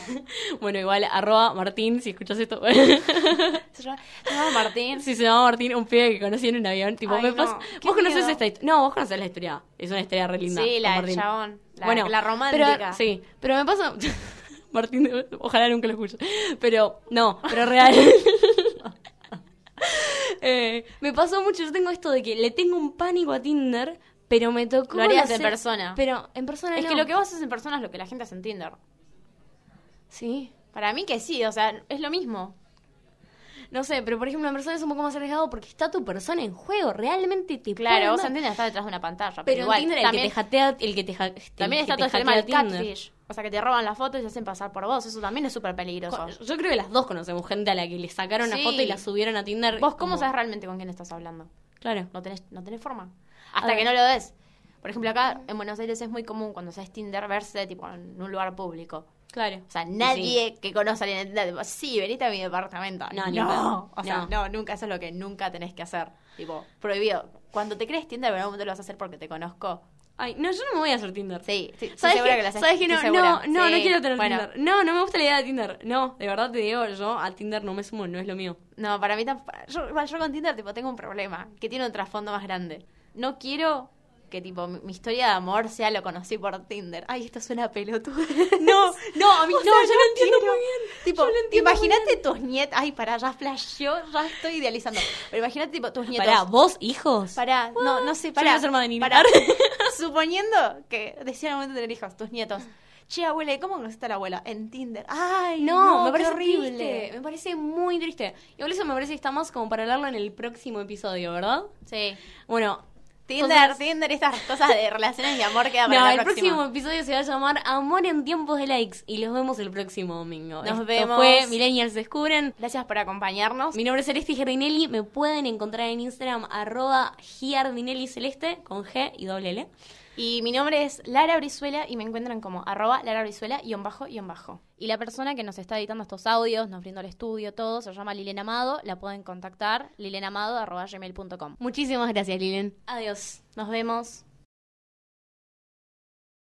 Bueno, igual, arroba Martín, si escuchas esto. [laughs] Se llama, se llama Martín. si se llama Martín, un pibe que conocí en un avión. Tipo, Ay, me no, pas- Vos conocés miedo. esta historia. No, vos conocés la historia. Es una historia re linda. Sí, la del chabón. La, bueno, la romántica. Pero, sí, pero me pasa. [laughs] Martín, [laughs] ojalá nunca lo escuche. Pero, no, pero real. [laughs] Eh, me pasó mucho. Yo tengo esto de que le tengo un pánico a Tinder, pero me tocó. Lo harías en persona. Pero en persona Es no. que lo que vos haces en persona es lo que la gente hace en Tinder. Sí. Para mí que sí, o sea, es lo mismo. No sé, pero por ejemplo, en persona es un poco más arriesgado porque está tu persona en juego. Realmente te Claro, vos en Tinder estás detrás de una pantalla. Pero, Pero igual, en Tinder el también, que te jatea, el que te ja- también que está todo el tema del catfish. O sea, que te roban la foto y se hacen pasar por vos. Eso también es súper peligroso. Yo creo que las dos conocemos gente a la que le sacaron una foto y la subieron a Tinder. ¿Vos cómo como- sabes realmente con quién estás hablando? Claro. No tenés, no tenés forma. Hasta que no lo ves. Por ejemplo, acá en Buenos Aires es muy común cuando haces Tinder verse tipo en un lugar público. Claro. O sea, nadie que conoce a alguien en Tinder, tipo, sí, venite a mi departamento. No, No. O sea, No. no. nunca, eso es lo que nunca tenés que hacer. Tipo, prohibido. Cuando te crees Tinder, en algún momento lo vas a hacer porque te conozco. Ay, no, yo no me voy a hacer Tinder. Sí, sí, estoy ¿Sabes segura qué? que haces. ¿Sabes? Estoy No, no, no, no Sí. quiero tener Bueno, Tinder. No, no me gusta la idea de Tinder. No, de verdad te digo, yo a Tinder no me sumo, no es lo mío. No, para mí tampoco. Yo, yo con Tinder tipo, tengo un problema que tiene un trasfondo más grande. No quiero que tipo mi, historia de amor sea lo conocí por Tinder. Ay, esto suena pelotudo. [laughs] No, no, a mí O no, sea, yo lo entiendo quiero. muy bien. Tipo, imagínate tus nietos. Ay, pará, ya flasheó, ya estoy idealizando. Pero imagínate tipo tus nietos. Pará, ¿vos, hijos? Pará, no, no sé, Yo pará. voy a ser madre pará. [laughs] Suponiendo que decían al momento de tener hijos, tus nietos. Che, abuela, ¿y cómo conociste a la abuela? En Tinder. Ay, No, no, me parece horrible. triste. Me parece muy triste. Igual eso me parece que está más como para hablarlo en el próximo episodio, ¿verdad? Sí. Bueno, Tinder, Tinder, estas cosas de relaciones y amor queda [laughs] para no, la el próxima. próximo episodio se va a llamar Amor en tiempos de likes y los vemos el próximo domingo. Nos Esto vemos. fue Millennials Descubren. Gracias por acompañarnos. Mi nombre es Celeste Giardinelli. Me pueden encontrar en Instagram arroba Giardinelli Celeste con G y doble L. Y mi nombre es Lara Brizuela y me encuentran como arroba Lara Brizuela y bajo y bajo. Y la persona que nos está editando estos audios, nos brindó el estudio, todo, se llama Lilena Amado. La pueden contactar, lilenamado arroba gmail.com. Muchísimas gracias, Lilen. Adiós. Nos vemos.